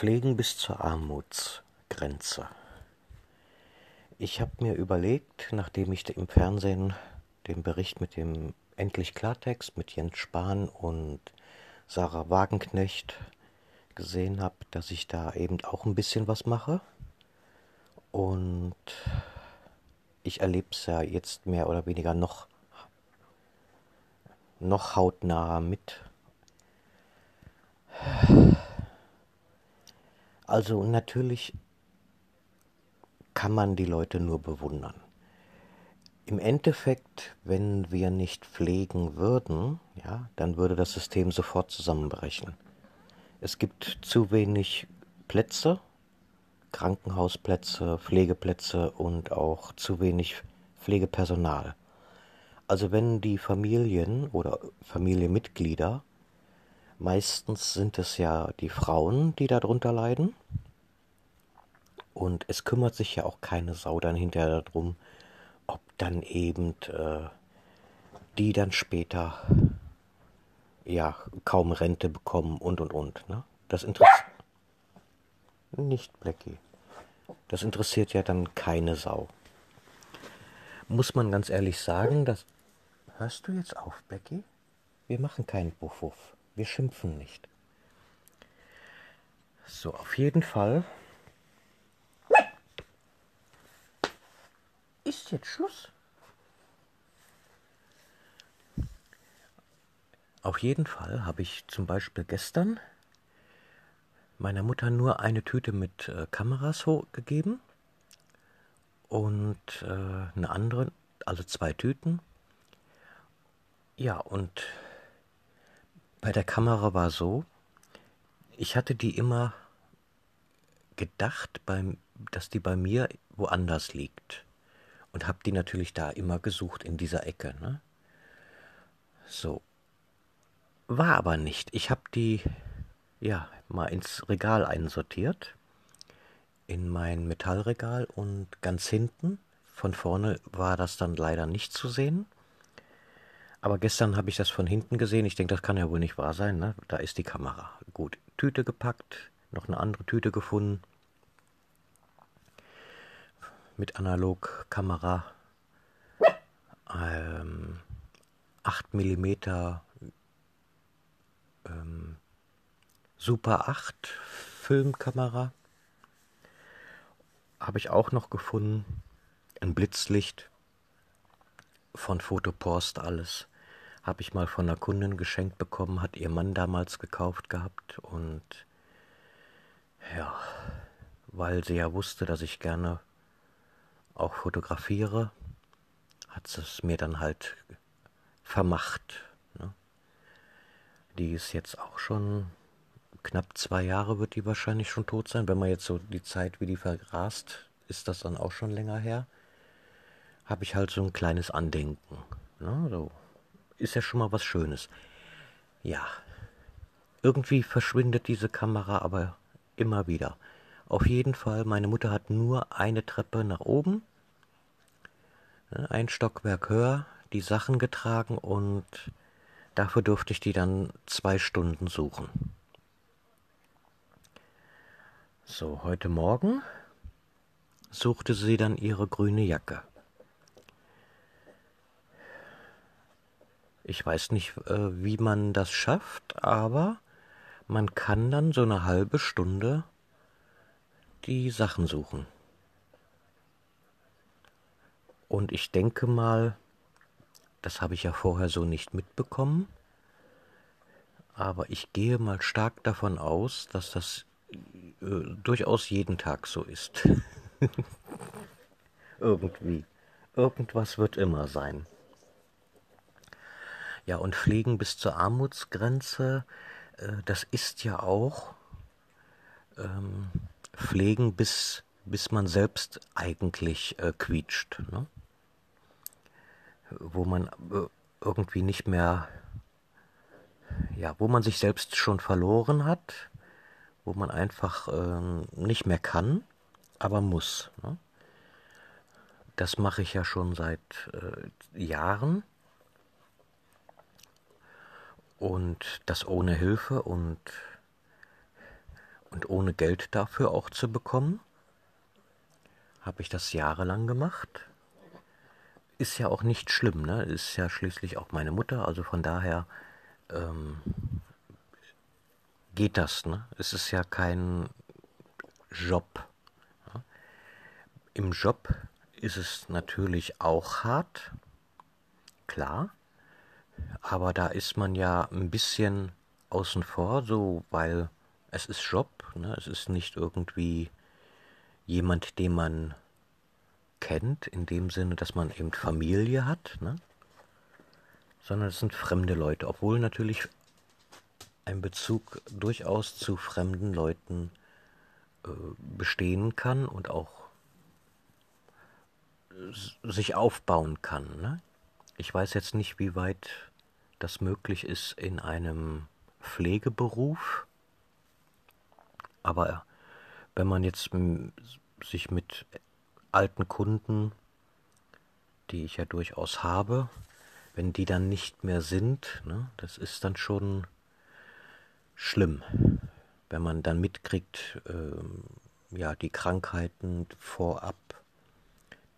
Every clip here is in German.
Pflegen bis zur Armutsgrenze. Ich habe mir überlegt, nachdem ich im Fernsehen den Bericht mit dem Endlich Klartext mit Jens Spahn und Sarah Wagenknecht gesehen habe, dass ich da eben auch ein bisschen was mache. Und ich erlebe es ja jetzt mehr oder weniger noch, noch hautnah mit. Also natürlich kann man die Leute nur bewundern. Im Endeffekt, wenn wir nicht pflegen würden, ja, dann würde das System sofort zusammenbrechen. Es gibt zu wenig Plätze, Krankenhausplätze, Pflegeplätze und auch zu wenig Pflegepersonal. Also wenn die Familien oder Familienmitglieder Meistens sind es ja die Frauen, die darunter leiden. Und es kümmert sich ja auch keine Sau dann hinterher darum, ob dann eben äh, die dann später ja kaum Rente bekommen und und und. Ne? Das interessiert nicht Blackie. Das interessiert ja dann keine Sau. Muss man ganz ehrlich sagen, dass. Hörst du jetzt auf, Blackie? Wir machen keinen Buff-Wuff. Wir schimpfen nicht. So, auf jeden Fall. Ist jetzt Schluss? Auf jeden Fall habe ich zum Beispiel gestern meiner Mutter nur eine Tüte mit äh, Kameras gegeben und äh, eine andere, also zwei Tüten. Ja, und bei der Kamera war so, ich hatte die immer gedacht, beim, dass die bei mir woanders liegt. Und habe die natürlich da immer gesucht in dieser Ecke. Ne? So. War aber nicht. Ich habe die ja mal ins Regal einsortiert. In mein Metallregal und ganz hinten, von vorne war das dann leider nicht zu sehen. Aber gestern habe ich das von hinten gesehen. Ich denke, das kann ja wohl nicht wahr sein. Ne? Da ist die Kamera. Gut, Tüte gepackt, noch eine andere Tüte gefunden. Mit Analogkamera. Ähm, 8 mm ähm, Super 8 Filmkamera. Habe ich auch noch gefunden. Ein Blitzlicht von Fotopost alles habe ich mal von einer Kundin geschenkt bekommen, hat ihr Mann damals gekauft gehabt und ja, weil sie ja wusste, dass ich gerne auch fotografiere, hat sie es mir dann halt vermacht. Ne? Die ist jetzt auch schon knapp zwei Jahre, wird die wahrscheinlich schon tot sein. Wenn man jetzt so die Zeit, wie die verrast, ist das dann auch schon länger her. Habe ich halt so ein kleines Andenken. Ne? So ist ja schon mal was Schönes. Ja, irgendwie verschwindet diese Kamera aber immer wieder. Auf jeden Fall, meine Mutter hat nur eine Treppe nach oben, ne, ein Stockwerk höher, die Sachen getragen und dafür durfte ich die dann zwei Stunden suchen. So, heute Morgen suchte sie dann ihre grüne Jacke. Ich weiß nicht, äh, wie man das schafft, aber man kann dann so eine halbe Stunde die Sachen suchen. Und ich denke mal, das habe ich ja vorher so nicht mitbekommen, aber ich gehe mal stark davon aus, dass das äh, durchaus jeden Tag so ist. Irgendwie. Irgendwas wird immer sein. Ja, und Pflegen bis zur Armutsgrenze, äh, das ist ja auch ähm, Pflegen bis, bis man selbst eigentlich äh, quietscht. Ne? Wo man äh, irgendwie nicht mehr, ja, wo man sich selbst schon verloren hat, wo man einfach äh, nicht mehr kann, aber muss. Ne? Das mache ich ja schon seit äh, Jahren und das ohne Hilfe und und ohne Geld dafür auch zu bekommen. Habe ich das jahrelang gemacht. Ist ja auch nicht schlimm, ne? Ist ja schließlich auch meine Mutter, also von daher ähm, geht das, ne? Es ist ja kein Job. Ja? Im Job ist es natürlich auch hart, klar, aber da ist man ja ein bisschen außen vor, so weil es ist Job, ne? es ist nicht irgendwie jemand, den man kennt, in dem Sinne, dass man eben Familie hat, ne? sondern es sind fremde Leute, obwohl natürlich ein Bezug durchaus zu fremden Leuten äh, bestehen kann und auch sich aufbauen kann. Ne? Ich weiß jetzt nicht, wie weit das möglich ist in einem Pflegeberuf, aber wenn man jetzt sich mit alten Kunden, die ich ja durchaus habe, wenn die dann nicht mehr sind, ne, das ist dann schon schlimm, wenn man dann mitkriegt, ähm, ja, die Krankheiten vorab,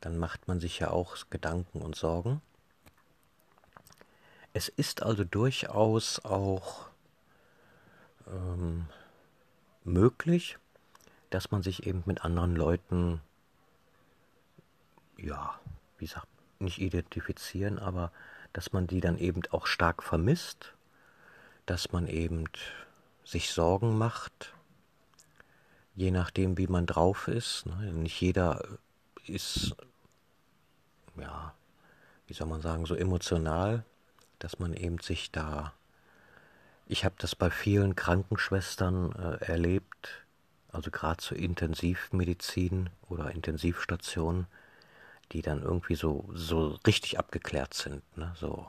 dann macht man sich ja auch Gedanken und Sorgen. Es ist also durchaus auch ähm, möglich, dass man sich eben mit anderen Leuten, ja, wie gesagt, nicht identifizieren, aber dass man die dann eben auch stark vermisst, dass man eben sich Sorgen macht, je nachdem, wie man drauf ist. Ne? Nicht jeder ist, ja, wie soll man sagen, so emotional, dass man eben sich da ich habe das bei vielen Krankenschwestern äh, erlebt, also gerade zur Intensivmedizin oder Intensivstation, die dann irgendwie so, so richtig abgeklärt sind. Ne? So.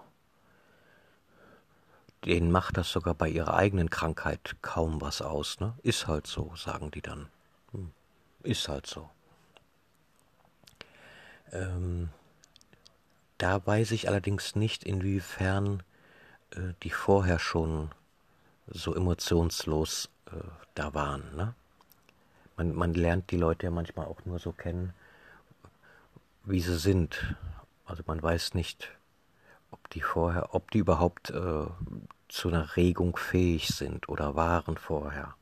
Denen macht das sogar bei ihrer eigenen Krankheit kaum was aus. Ne? Ist halt so, sagen die dann. Hm. Ist halt so. Ähm, da weiß ich allerdings nicht, inwiefern äh, die vorher schon so emotionslos äh, da waren. Ne? Man, man lernt die Leute ja manchmal auch nur so kennen, wie sie sind. Also man weiß nicht, ob die vorher, ob die überhaupt äh, zu einer Regung fähig sind oder waren vorher.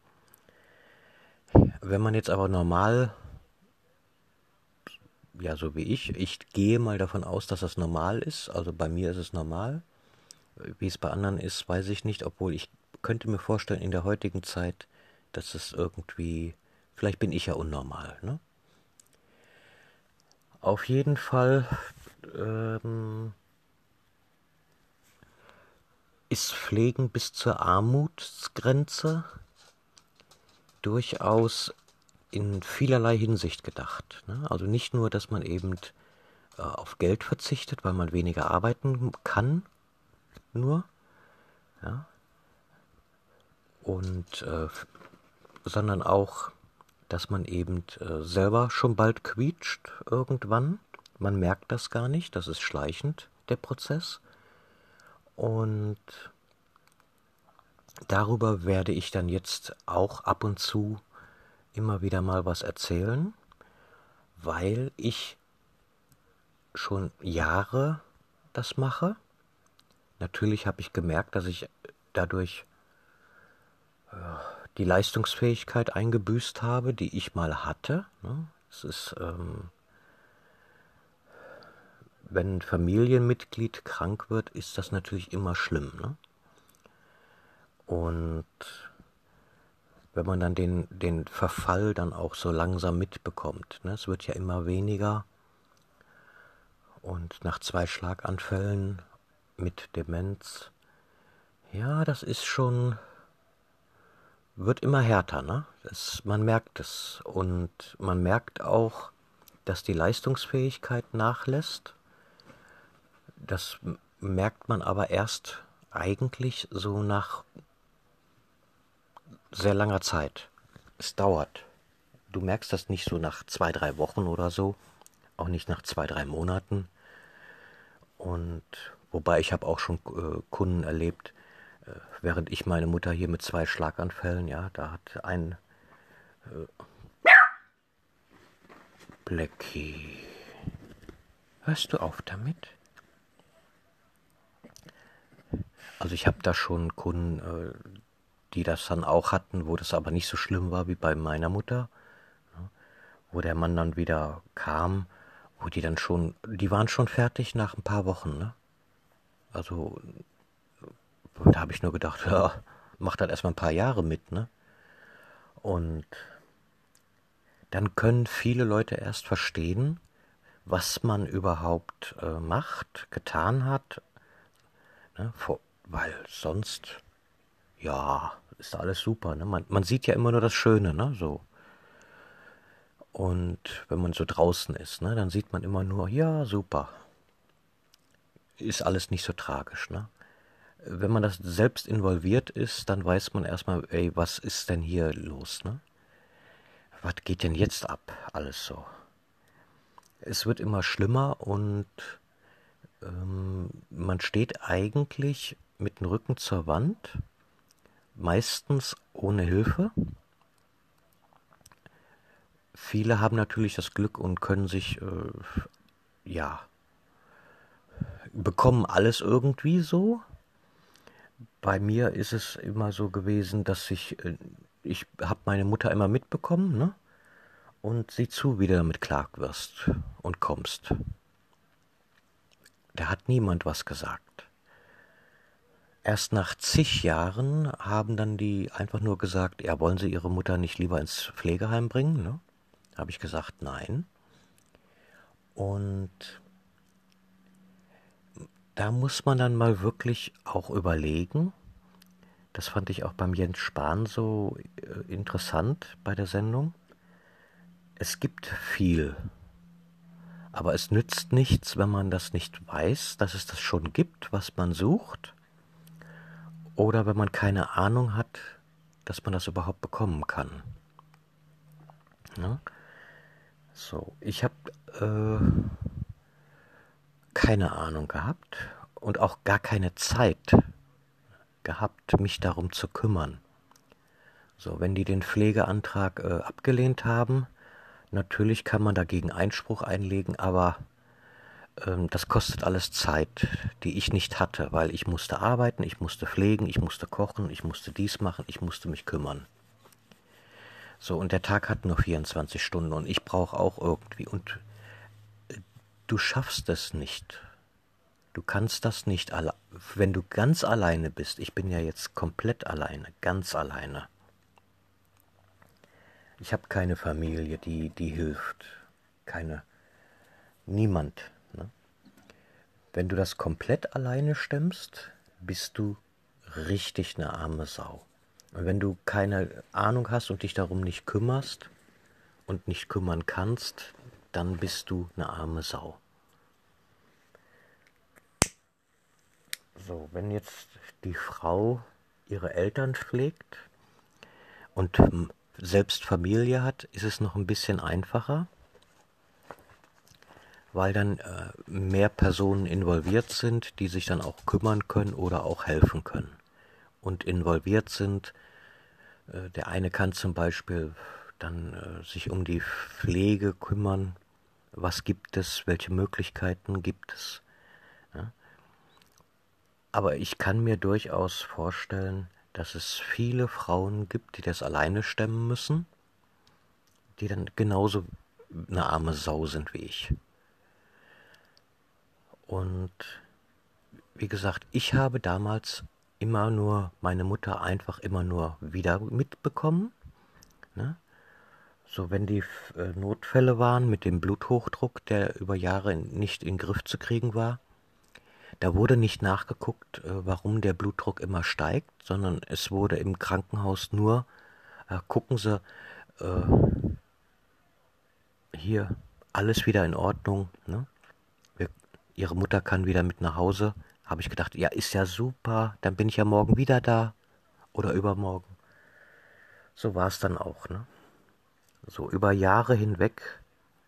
Wenn man jetzt aber normal, ja so wie ich, ich gehe mal davon aus, dass das normal ist, also bei mir ist es normal, wie es bei anderen ist, weiß ich nicht, obwohl ich könnte mir vorstellen, in der heutigen Zeit, dass es irgendwie, vielleicht bin ich ja unnormal, ne? Auf jeden Fall ähm, ist Pflegen bis zur Armutsgrenze durchaus in vielerlei Hinsicht gedacht. Ne? Also nicht nur, dass man eben äh, auf Geld verzichtet, weil man weniger arbeiten kann, nur, ja, und äh, sondern auch, dass man eben äh, selber schon bald quietscht irgendwann. Man merkt das gar nicht, das ist schleichend, der Prozess. Und darüber werde ich dann jetzt auch ab und zu immer wieder mal was erzählen, weil ich schon Jahre das mache. Natürlich habe ich gemerkt, dass ich dadurch die Leistungsfähigkeit eingebüßt habe, die ich mal hatte. Ne? Es ist, ähm, wenn ein Familienmitglied krank wird, ist das natürlich immer schlimm. Ne? Und wenn man dann den, den Verfall dann auch so langsam mitbekommt, ne? es wird ja immer weniger. Und nach zwei Schlaganfällen mit Demenz, ja, das ist schon wird immer härter, ne? Das, man merkt es. Und man merkt auch, dass die Leistungsfähigkeit nachlässt. Das merkt man aber erst eigentlich so nach sehr langer Zeit. Es dauert. Du merkst das nicht so nach zwei, drei Wochen oder so, auch nicht nach zwei, drei Monaten. Und wobei ich habe auch schon äh, Kunden erlebt, während ich meine Mutter hier mit zwei Schlaganfällen, ja, da hat ein, Blackie, hörst du auf damit? Also ich habe da schon Kunden, äh, die das dann auch hatten, wo das aber nicht so schlimm war wie bei meiner Mutter, ne? wo der Mann dann wieder kam, wo die dann schon, die waren schon fertig nach ein paar Wochen, ne? Also da habe ich nur gedacht, ja, mach das erstmal ein paar Jahre mit, ne? Und dann können viele Leute erst verstehen, was man überhaupt äh, macht, getan hat, ne? Vor, weil sonst, ja, ist alles super, ne? Man, man sieht ja immer nur das Schöne, ne? So. Und wenn man so draußen ist, ne, dann sieht man immer nur, ja, super. Ist alles nicht so tragisch, ne? wenn man das selbst involviert ist, dann weiß man erstmal, ey, was ist denn hier los, ne? Was geht denn jetzt ab, alles so? Es wird immer schlimmer und ähm, man steht eigentlich mit dem Rücken zur Wand, meistens ohne Hilfe. Viele haben natürlich das Glück und können sich, äh, ja, bekommen alles irgendwie so, bei mir ist es immer so gewesen, dass ich, äh, ich habe meine Mutter immer mitbekommen, ne? Und sieh zu, wie du damit klar wirst und kommst. Da hat niemand was gesagt. Erst nach zig Jahren haben dann die einfach nur gesagt, ja, wollen sie ihre Mutter nicht lieber ins Pflegeheim bringen? Ne? Habe ich gesagt, nein. Und da muss man dann mal wirklich auch überlegen, das fand ich auch beim Jens Spahn so äh, interessant bei der Sendung. Es gibt viel, aber es nützt nichts, wenn man das nicht weiß, dass es das schon gibt, was man sucht, oder wenn man keine Ahnung hat, dass man das überhaupt bekommen kann. Ja? So, ich habe äh, keine Ahnung gehabt und auch gar keine Zeit gehabt, mich darum zu kümmern. So, wenn die den Pflegeantrag äh, abgelehnt haben, natürlich kann man dagegen Einspruch einlegen, aber das kostet alles Zeit, die ich nicht hatte, weil ich musste arbeiten, ich musste pflegen, ich musste kochen, ich musste dies machen, ich musste mich kümmern. So, und der Tag hat nur 24 Stunden und ich brauche auch irgendwie. Und äh, du schaffst es nicht, Du kannst das nicht, wenn du ganz alleine bist. Ich bin ja jetzt komplett alleine, ganz alleine. Ich habe keine Familie, die, die hilft. Keine, niemand. Wenn du das komplett alleine stemmst, bist du richtig eine arme Sau. Und wenn du keine Ahnung hast und dich darum nicht kümmerst und nicht kümmern kannst, dann bist du eine arme Sau. So, wenn jetzt die Frau ihre Eltern pflegt und selbst Familie hat, ist es noch ein bisschen einfacher, weil dann äh, mehr Personen involviert sind, die sich dann auch kümmern können oder auch helfen können. Und involviert sind, äh, der eine kann zum Beispiel dann äh, sich um die Pflege kümmern, was gibt es, welche Möglichkeiten gibt es. Ja? Aber ich kann mir durchaus vorstellen, dass es viele Frauen gibt, die das alleine stemmen müssen, die dann genauso eine arme Sau sind wie ich. Und wie gesagt, ich habe damals immer nur meine Mutter einfach immer nur wieder mitbekommen. Ne? So, wenn die äh, Notfälle waren mit dem Bluthochdruck, der über Jahre nicht in den Griff zu kriegen war, da wurde nicht nachgeguckt, äh, warum der Blutdruck immer steigt, sondern es wurde im Krankenhaus nur, äh, gucken Sie, äh, hier alles wieder in Ordnung. Ne? Ihre Mutter kann wieder mit nach Hause. Habe ich gedacht, ja, ist ja super, dann bin ich ja morgen wieder da oder übermorgen. So war es dann auch. Ne? So über Jahre hinweg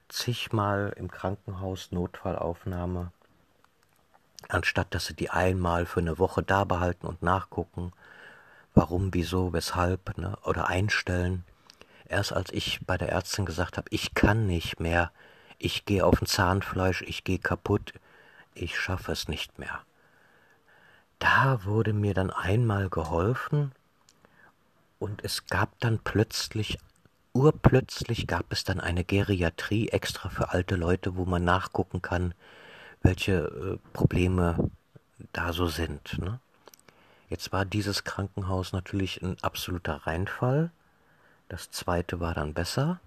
zigmal im Krankenhaus Notfallaufnahme anstatt dass sie die einmal für eine Woche da behalten und nachgucken, warum, wieso, weshalb, ne, oder einstellen. erst als ich bei der Ärztin gesagt habe, ich kann nicht mehr, ich gehe auf ein Zahnfleisch, ich gehe kaputt, ich schaffe es nicht mehr. Da wurde mir dann einmal geholfen und es gab dann plötzlich, urplötzlich gab es dann eine Geriatrie extra für alte Leute, wo man nachgucken kann, welche äh, Probleme da so sind. Ne? Jetzt war dieses Krankenhaus natürlich ein absoluter Reinfall. Das zweite war dann besser.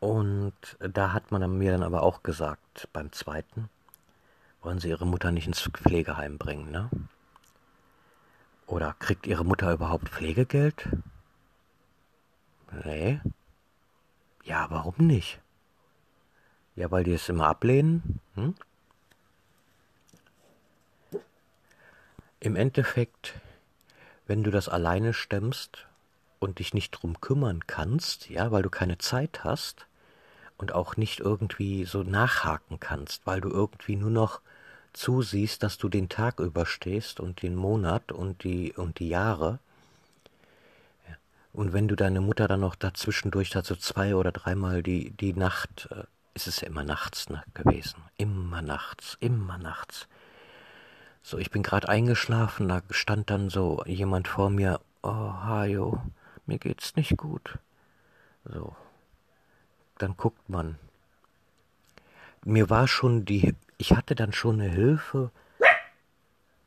Und da hat man mir dann aber auch gesagt, beim zweiten, wollen Sie Ihre Mutter nicht ins Pflegeheim bringen, ne? Oder kriegt Ihre Mutter überhaupt Pflegegeld? Nee. Ja, warum nicht? Ja, weil die es immer ablehnen. Hm? Im Endeffekt, wenn du das alleine stemmst und dich nicht drum kümmern kannst, ja, weil du keine Zeit hast und auch nicht irgendwie so nachhaken kannst, weil du irgendwie nur noch zusiehst, dass du den Tag überstehst und den Monat und die und die Jahre. Und wenn du deine Mutter dann noch dazwischendurch dazu zwei oder dreimal die, die Nacht, äh, ist es ja immer nachts ne, gewesen. Immer nachts, immer nachts. So, ich bin gerade eingeschlafen, da stand dann so jemand vor mir, oh, Hajo, mir geht's nicht gut. So, dann guckt man. Mir war schon die, ich hatte dann schon eine Hilfe,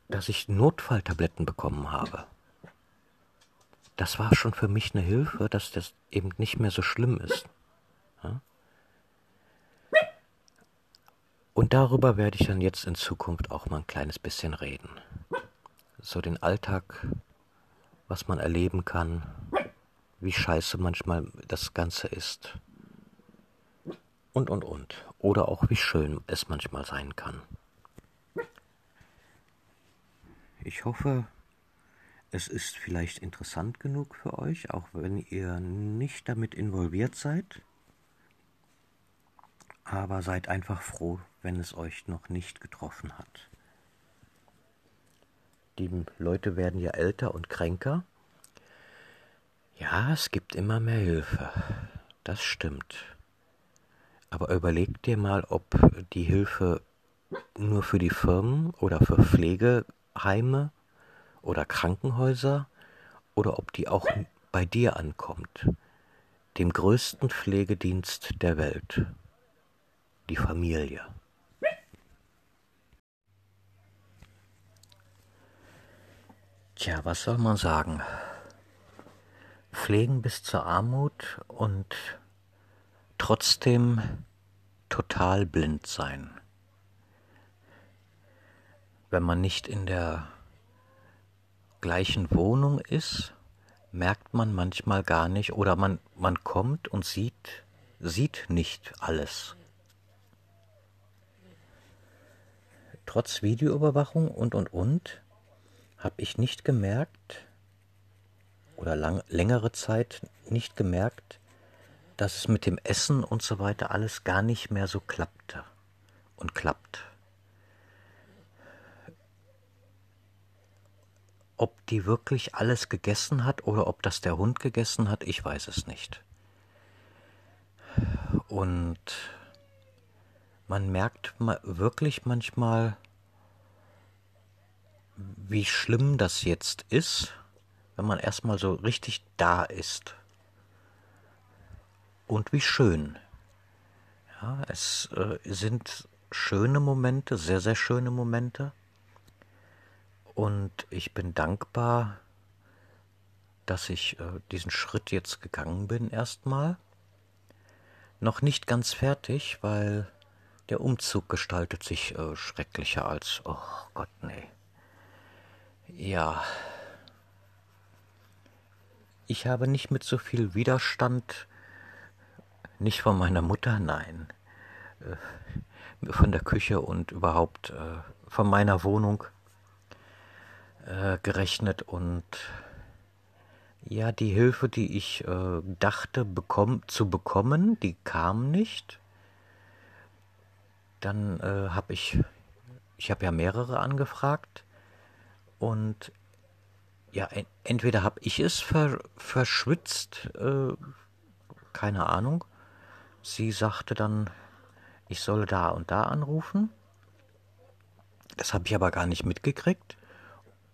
dass ich Notfalltabletten bekommen habe. Das war schon für mich eine Hilfe, dass das eben nicht mehr so schlimm ist. Ja? Und darüber werde ich dann jetzt in Zukunft auch mal ein kleines bisschen reden. So den Alltag, was man erleben kann, wie scheiße manchmal das Ganze ist. Und, und, und. Oder auch wie schön es manchmal sein kann. Ich hoffe, es ist vielleicht interessant genug für euch, auch wenn ihr nicht damit involviert seid. Aber seid einfach froh, wenn es euch noch nicht getroffen hat. Die Leute werden ja älter und kränker. Ja, es gibt immer mehr Hilfe. Das stimmt. Aber überleg dir mal, ob die Hilfe nur für die Firmen oder für Pflegeheime oder Krankenhäuser oder ob die auch bei dir ankommt, dem größten Pflegedienst der Welt, die Familie. Tja, was soll man sagen? Pflegen bis zur Armut und trotzdem total blind sein. Wenn man nicht in der gleichen Wohnung ist, merkt man manchmal gar nicht oder man, man kommt und sieht, sieht nicht alles. Trotz Videoüberwachung und und und habe ich nicht gemerkt oder lang, längere Zeit nicht gemerkt, dass es mit dem Essen und so weiter alles gar nicht mehr so klappte und klappt. Ob die wirklich alles gegessen hat oder ob das der Hund gegessen hat, ich weiß es nicht. Und man merkt wirklich manchmal, wie schlimm das jetzt ist, wenn man erstmal so richtig da ist. Und wie schön. Ja, es äh, sind schöne Momente, sehr, sehr schöne Momente. Und ich bin dankbar, dass ich äh, diesen Schritt jetzt gegangen bin erstmal. Noch nicht ganz fertig, weil der Umzug gestaltet sich äh, schrecklicher als, oh Gott, nee. Ja. Ich habe nicht mit so viel Widerstand, nicht von meiner Mutter, nein, äh, von der Küche und überhaupt äh, von meiner Wohnung äh, gerechnet und ja, die Hilfe, die ich dachte bekomm, zu bekommen, die kam nicht. Dann habe ich, ich habe ja mehrere angefragt und ja, entweder habe ich es ver verschwitzt, äh, keine Ahnung. Sie sagte dann, ich solle da und da anrufen. Das habe ich aber gar nicht mitgekriegt.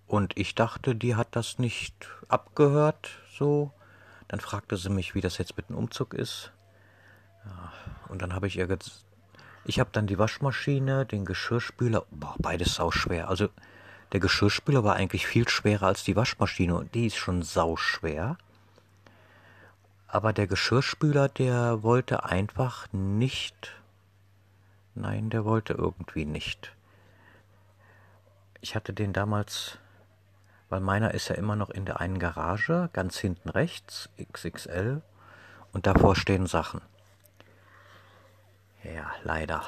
Und ich dachte, die hat das nicht abgehört, so. Dann fragte sie mich, wie das jetzt mit dem Umzug ist. Ja, und dann habe ich ihr gesagt, ich habe dann die Waschmaschine, den Geschirrspüler, boah, beides sau schwer. Also der Geschirrspüler war eigentlich viel schwerer als die Waschmaschine und die ist schon sau schwer. Aber der Geschirrspüler, der wollte einfach nicht. Nein, der wollte irgendwie nicht. Ich hatte den damals, weil meiner ist ja immer noch in der einen Garage, ganz hinten rechts, XXL, und davor stehen Sachen. Ja, leider.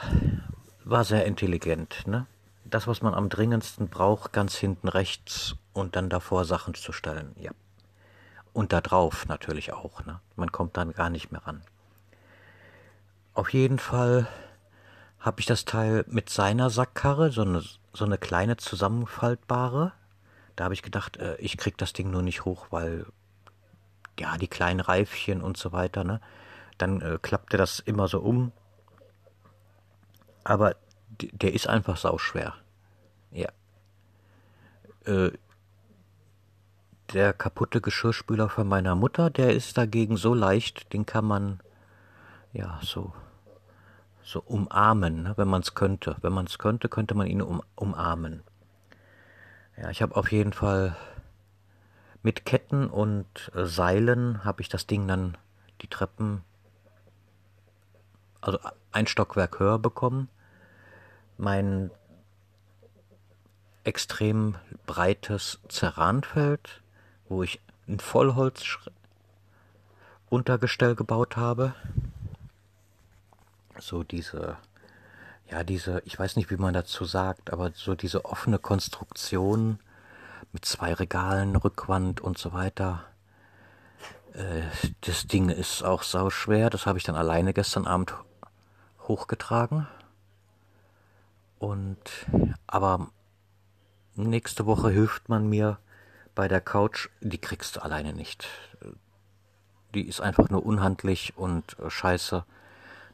War sehr intelligent, ne? Das, was man am dringendsten braucht, ganz hinten rechts und dann davor Sachen zu stellen, ja. Und da drauf natürlich auch, ne? Man kommt dann gar nicht mehr ran. Auf jeden Fall habe ich das Teil mit seiner Sackkarre, so eine, so eine kleine zusammenfaltbare. Da habe ich gedacht, äh, ich krieg das Ding nur nicht hoch, weil ja, die kleinen Reifchen und so weiter, ne? Dann äh, klappte das immer so um aber der ist einfach sauschwer. Ja. Äh, der kaputte Geschirrspüler von meiner Mutter, der ist dagegen so leicht, den kann man ja so so umarmen, ne, wenn man es könnte. Wenn man es könnte, könnte man ihn um, umarmen. Ja, ich habe auf jeden Fall mit Ketten und äh, Seilen habe ich das Ding dann die Treppen also ein Stockwerk höher bekommen. Mein extrem breites Ceranfeld, wo ich ein Vollholz-Untergestell gebaut habe. So diese, ja, diese, ich weiß nicht, wie man dazu sagt, aber so diese offene Konstruktion mit zwei Regalen, Rückwand und so weiter. Äh, das Ding ist auch sauschwer. Das habe ich dann alleine gestern Abend hochgetragen. Und aber nächste Woche hilft man mir bei der Couch, die kriegst du alleine nicht. Die ist einfach nur unhandlich und äh, scheiße.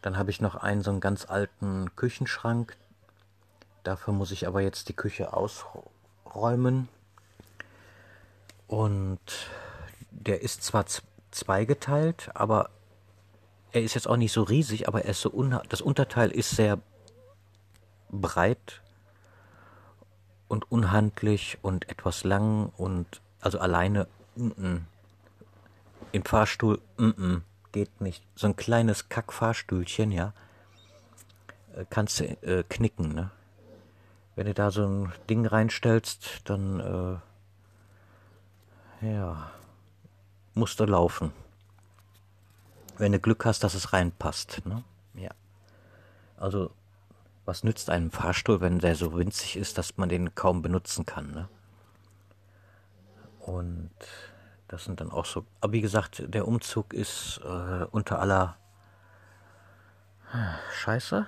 Dann habe ich noch einen so einen ganz alten Küchenschrank. Dafür muss ich aber jetzt die Küche ausräumen. Und der ist zwar zweigeteilt, aber er ist jetzt auch nicht so riesig, aber er ist so un das Unterteil ist sehr breit und unhandlich und etwas lang und also alleine mm -mm. im Fahrstuhl mm geht nicht. So ein kleines Kackfahrstühlchen, ja, äh, kannst du äh, knicken, ne? Wenn du da so ein Ding reinstellst, dann äh, ja, musst du laufen wenn du Glück hast, dass es reinpasst. Ne? Ja. Also, was nützt einem Fahrstuhl, wenn der so winzig ist, dass man den kaum benutzen kann? Ne? Und das sind dann auch so. Aber wie gesagt, der Umzug ist äh, unter aller Scheiße,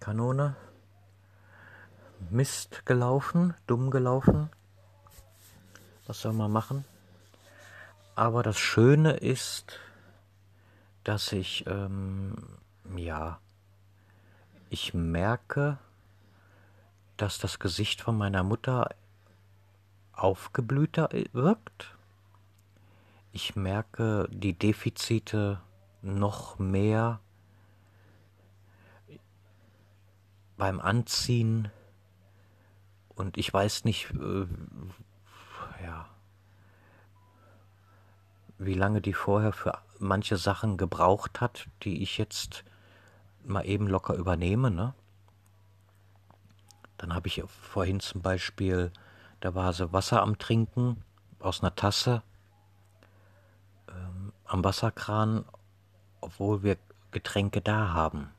Kanone, Mist gelaufen, dumm gelaufen. Was soll man machen? Aber das Schöne ist, dass ich, ähm, ja, ich merke, dass das Gesicht von meiner Mutter aufgeblühter wirkt. Ich merke die Defizite noch mehr beim Anziehen und ich weiß nicht, äh, ja, wie lange die vorher für manche Sachen gebraucht hat, die ich jetzt mal eben locker übernehme. Ne? Dann habe ich vorhin zum Beispiel, da war sie Wasser am Trinken aus einer Tasse ähm, am Wasserkran, obwohl wir Getränke da haben.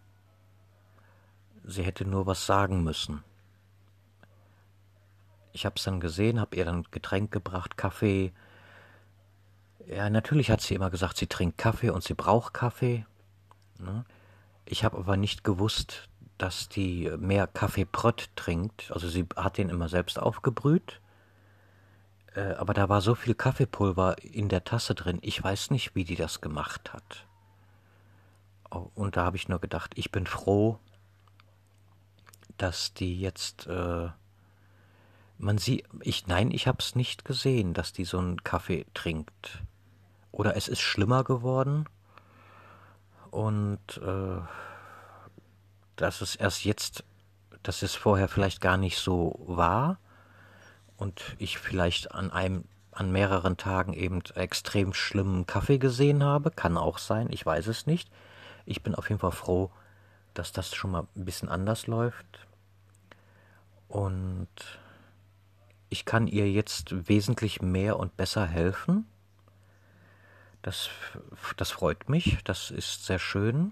Sie hätte nur was sagen müssen. Ich habe es dann gesehen, habe ihr dann Getränk gebracht, Kaffee, ja, natürlich hat sie immer gesagt, sie trinkt Kaffee und sie braucht Kaffee. Ne? Ich habe aber nicht gewusst, dass die mehr Kaffee Prott trinkt. Also sie hat den immer selbst aufgebrüht. Äh, aber da war so viel Kaffeepulver in der Tasse drin. Ich weiß nicht, wie die das gemacht hat. Oh, und da habe ich nur gedacht, ich bin froh, dass die jetzt, äh, man sieht, ich, nein, ich habe es nicht gesehen, dass die so einen Kaffee trinkt. Oder es ist schlimmer geworden und äh, dass es erst jetzt, dass es vorher vielleicht gar nicht so war und ich vielleicht an einem an mehreren Tagen eben extrem schlimmen Kaffee gesehen habe, kann auch sein, ich weiß es nicht. Ich bin auf jeden Fall froh, dass das schon mal ein bisschen anders läuft. Und ich kann ihr jetzt wesentlich mehr und besser helfen. Das, das freut mich, das ist sehr schön.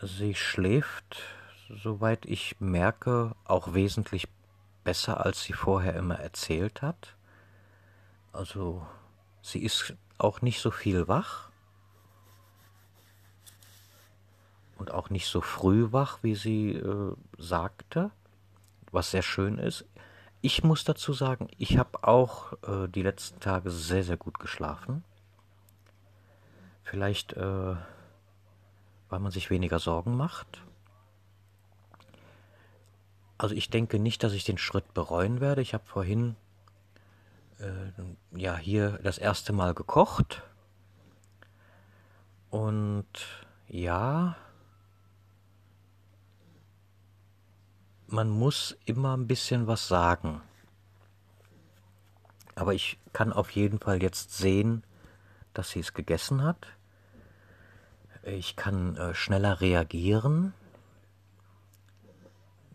Sie schläft, soweit ich merke, auch wesentlich besser, als sie vorher immer erzählt hat. Also sie ist auch nicht so viel wach und auch nicht so früh wach, wie sie äh, sagte, was sehr schön ist. Ich muss dazu sagen, ich habe auch äh, die letzten Tage sehr, sehr gut geschlafen. Vielleicht, äh, weil man sich weniger Sorgen macht. Also ich denke nicht, dass ich den Schritt bereuen werde. Ich habe vorhin äh, ja hier das erste Mal gekocht. Und ja, man muss immer ein bisschen was sagen. Aber ich kann auf jeden Fall jetzt sehen, dass sie es gegessen hat. Ich kann äh, schneller reagieren.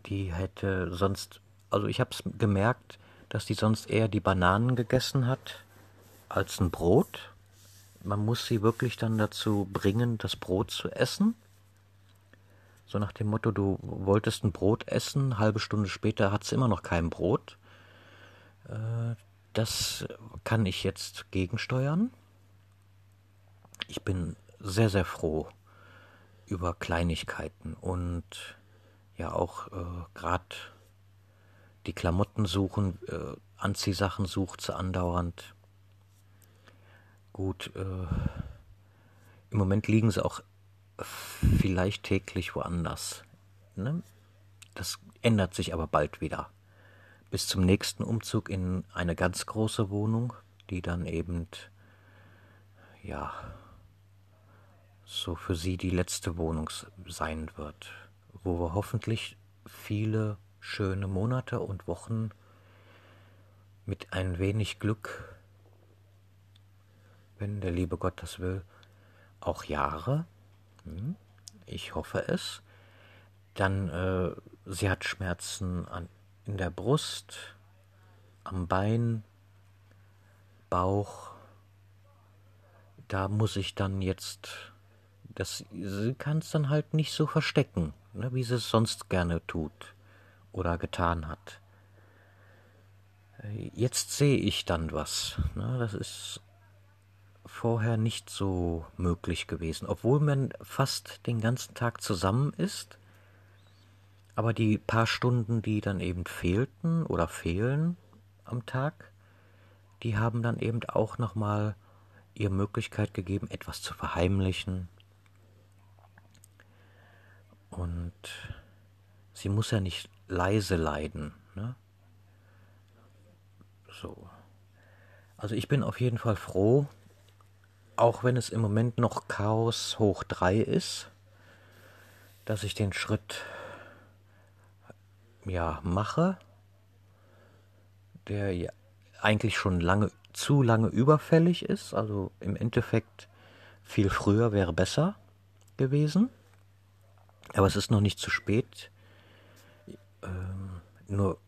Die hätte sonst, also ich habe es gemerkt, dass die sonst eher die Bananen gegessen hat als ein Brot. Man muss sie wirklich dann dazu bringen, das Brot zu essen. So nach dem Motto, du wolltest ein Brot essen, halbe Stunde später hat sie immer noch kein Brot. Äh, das kann ich jetzt gegensteuern. Ich bin sehr, sehr froh über Kleinigkeiten und ja auch äh, gerade die Klamotten suchen, äh, Anziehsachen sucht sie andauernd. Gut, äh, im Moment liegen sie auch vielleicht täglich woanders. Ne? Das ändert sich aber bald wieder. Bis zum nächsten Umzug in eine ganz große Wohnung, die dann eben, ja, so für sie die letzte Wohnung sein wird, wo wir hoffentlich viele schöne Monate und Wochen mit ein wenig Glück, wenn der liebe Gott das will, auch Jahre hm, ich hoffe es. Dann, äh, sie hat Schmerzen an, in der Brust, am Bein, Bauch. Da muss ich dann jetzt, das, sie kann es dann halt nicht so verstecken, ne, wie sie es sonst gerne tut oder getan hat. Jetzt sehe ich dann was. Ne, das ist vorher nicht so möglich gewesen, obwohl man fast den ganzen Tag zusammen ist. Aber die paar Stunden, die dann eben fehlten oder fehlen am Tag, die haben dann eben auch nochmal ihr Möglichkeit gegeben, etwas zu verheimlichen. Und sie muss ja nicht leise leiden. Ne? So. Also ich bin auf jeden Fall froh, auch wenn es im Moment noch Chaos hoch 3 ist, dass ich den Schritt ja mache, der ja eigentlich schon lange zu lange überfällig ist, also im Endeffekt viel früher wäre besser gewesen. Aber es ist noch nicht zu spät. Ähm, nur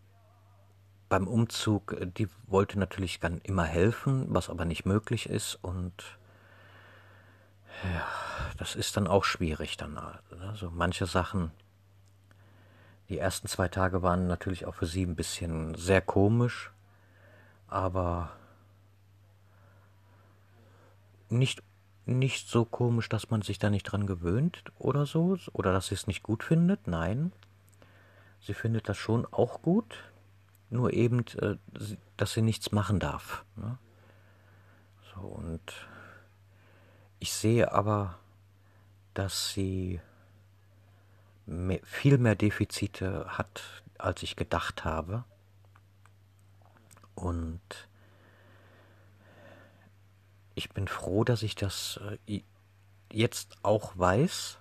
beim Umzug, die wollte natürlich dann immer helfen, was aber nicht möglich ist und ja, das ist dann auch schwierig dann. Also manche Sachen, die ersten zwei Tage waren natürlich auch für sie ein bisschen sehr komisch, aber nicht, nicht so komisch, dass man sich da nicht dran gewöhnt oder so, oder dass sie es nicht gut findet, nein. Sie findet das schon auch gut. nur eben, äh, dass sie nichts machen darf. Ne? So, und ich sehe aber, dass sie viel mehr Defizite hat, als ich gedacht habe. Und ich bin froh, dass ich das äh, jetzt auch weiß.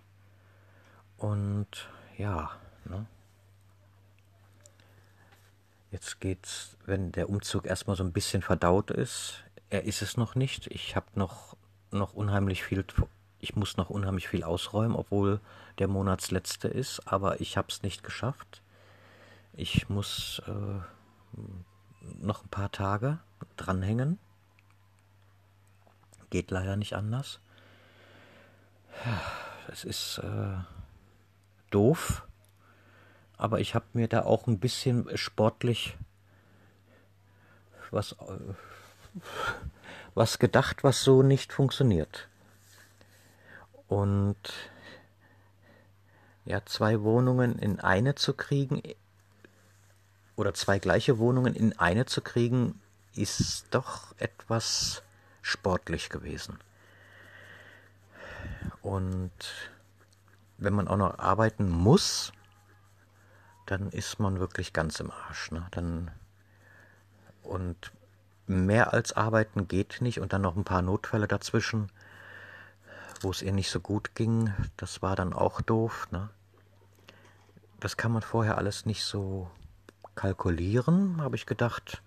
Und ja, ne? Jetzt geht's, wenn der Umzug erstmal so ein bisschen verdaut ist. Er ist es noch nicht. Ich habe noch, noch unheimlich viel, ich muss noch unheimlich viel ausräumen, obwohl der Monatsletzte ist, aber ich habe es nicht geschafft. Ich muss äh, noch ein paar Tage dranhängen. Geht leider nicht anders. Es ist äh, doof, aber ich habe mir da auch ein bisschen sportlich was, äh, was gedacht, was so nicht funktioniert. Und ja, zwei Wohnungen in eine zu kriegen oder zwei gleiche Wohnungen in eine zu kriegen, ist doch etwas sportlich gewesen. Und wenn man auch noch arbeiten muss, dann ist man wirklich ganz im Arsch. Ne? Dann und mehr als arbeiten geht nicht und dann noch ein paar Notfälle dazwischen, wo es ihr nicht so gut ging. Das war dann auch doof. Ne? Das kann man vorher alles nicht so kalkulieren, habe ich gedacht.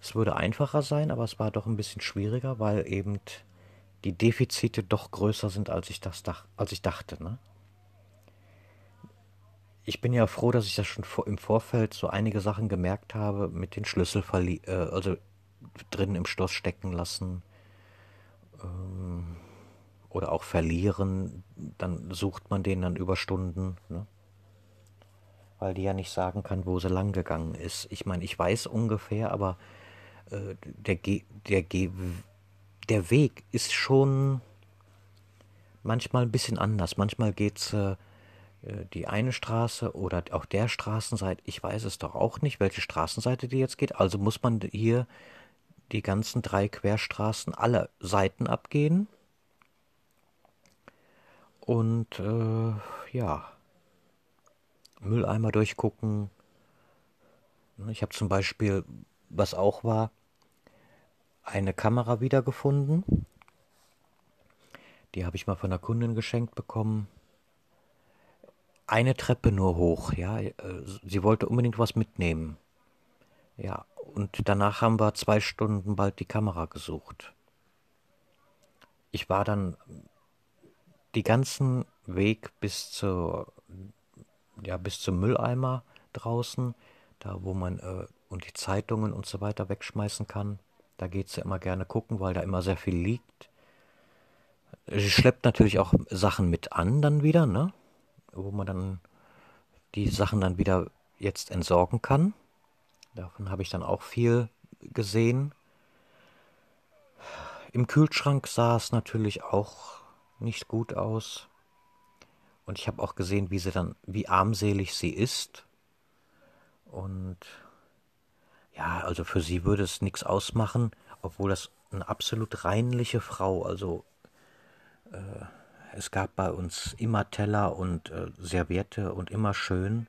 Es würde einfacher sein, aber es war doch ein bisschen schwieriger, weil eben die Defizite doch größer sind, als ich das als ich dachte. Ne? ich bin ja froh, dass ich das schon vor, im Vorfeld so einige Sachen gemerkt habe, mit den Schlüssel äh, also drin im Stoß stecken lassen ähm, oder auch verlieren. Dann sucht man den dann über Stunden, ne? weil die ja nicht sagen kann, wo sie lang gegangen ist. Ich meine, ich weiß ungefähr, aber der, Ge der, Ge der Weg ist schon manchmal ein bisschen anders. Manchmal geht es äh, äh, die eine Straße oder auch der Straßenseite, ich weiß es doch auch nicht, welche Straßenseite die jetzt geht. Also muss man hier die ganzen drei Querstraßen alle Seiten abgehen. Und äh, ja, Mülleimer durchgucken. Ich habe zum Beispiel, was auch war, eine Kamera wiedergefunden. Die habe ich mal von einer Kundin geschenkt bekommen eine Treppe nur hoch, ja. Äh, sie wollte unbedingt was mitnehmen. Ja, und danach haben wir zwei Stunden bald die Kamera gesucht. Ich war dann die ganzen Weg bis zur, ja, bis zum Mülleimer draußen, da wo man äh, und die Zeitungen und so weiter wegschmeißen kann. Da geht sie immer gerne gucken, weil da immer sehr viel liegt. Sie schleppt natürlich auch Sachen mit an dann wieder, ne? wo man dann die Sachen dann wieder jetzt entsorgen kann. Davon habe ich dann auch viel gesehen. Im Kühlschrank sah es natürlich auch nicht gut aus. Und ich habe auch gesehen, wie sie dann, wie armselig sie ist. Und ja, also für sie würde es nichts ausmachen, obwohl das eine absolut reinliche Frau, also äh, es gab bei uns immer Teller und äh, Serviette und immer schön.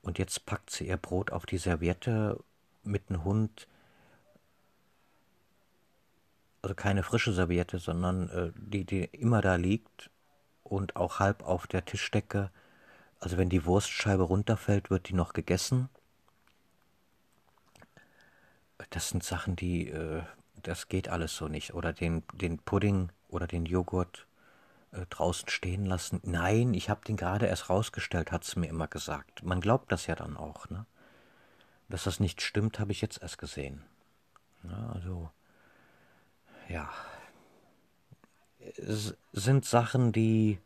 Und jetzt packt sie ihr Brot auf die Serviette mit einem Hund. Also keine frische Serviette, sondern äh, die, die immer da liegt und auch halb auf der Tischdecke. Also wenn die Wurstscheibe runterfällt, wird die noch gegessen. Das sind Sachen, die, äh, das geht alles so nicht. Oder den, den Pudding oder den Joghurt äh, draußen stehen lassen. Nein, ich habe den gerade erst rausgestellt, hat es mir immer gesagt. Man glaubt das ja dann auch, ne? Dass das nicht stimmt, habe ich jetzt erst gesehen. Ja, also, ja. Es sind Sachen, die,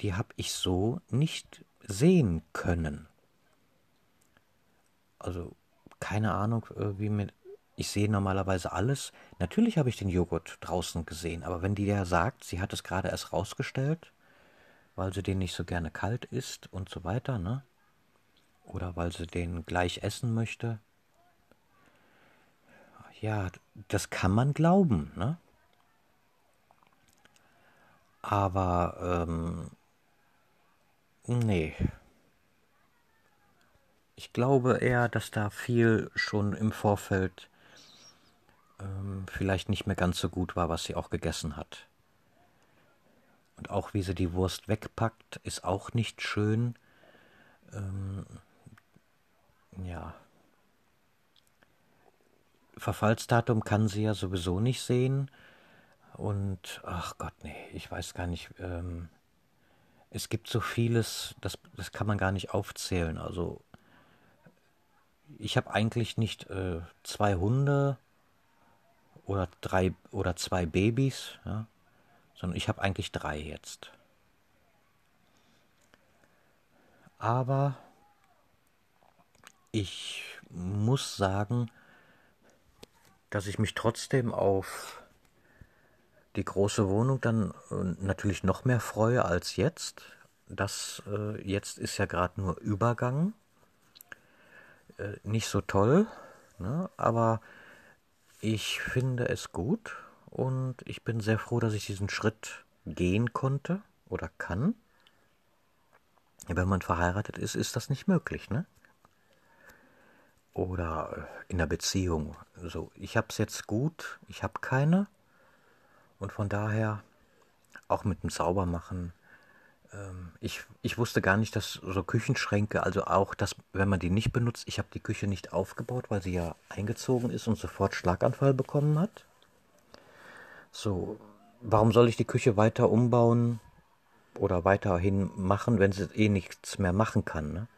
die habe ich so nicht sehen können. Also, keine Ahnung, äh, wie mir ich sehe normalerweise alles. Natürlich habe ich den Joghurt draußen gesehen, aber wenn die ja sagt, sie hat es gerade erst rausgestellt, weil sie den nicht so gerne kalt isst und so weiter, ne? oder weil sie den gleich essen möchte. Ja, das kann man glauben, ne? Aber, ähm, nee. Ich glaube eher, dass da viel schon im Vorfeld ähm, vielleicht nicht mehr ganz so gut war, was sie auch gegessen hat. Und auch wie sie die Wurst wegpackt, ist auch nicht schön. Ähm, ja. Verfallsdatum kann sie ja sowieso nicht sehen. Und ach Gott, nee, ich weiß gar nicht. Ähm, es gibt so vieles, das, das kann man gar nicht aufzählen. Also ich habe eigentlich nicht äh, zwei Hunde oder drei oder zwei Babys, ja, sondern ich habe eigentlich drei jetzt. Aber ich muss sagen, dass ich mich trotzdem auf die große Wohnung dann äh, natürlich noch mehr freue als jetzt. Das äh, jetzt ist ja gerade nur Übergang. Äh, nicht so toll, ne? aber ich finde es gut und ich bin sehr froh, dass ich diesen Schritt gehen konnte oder kann. Wenn man verheiratet ist, ist das nicht möglich, ne? Oder äh, in der Beziehung. So, ich habe es jetzt gut, ich habe keine. Und von daher, auch mit dem Saubermachen, ich, ich wusste gar nicht, dass so Küchenschränke, also auch, dass wenn man die nicht benutzt, ich habe die Küche nicht aufgebaut, weil sie ja eingezogen ist und sofort Schlaganfall bekommen hat. So, warum soll ich die Küche weiter umbauen oder weiterhin machen, wenn sie eh nichts mehr machen kann? Ne?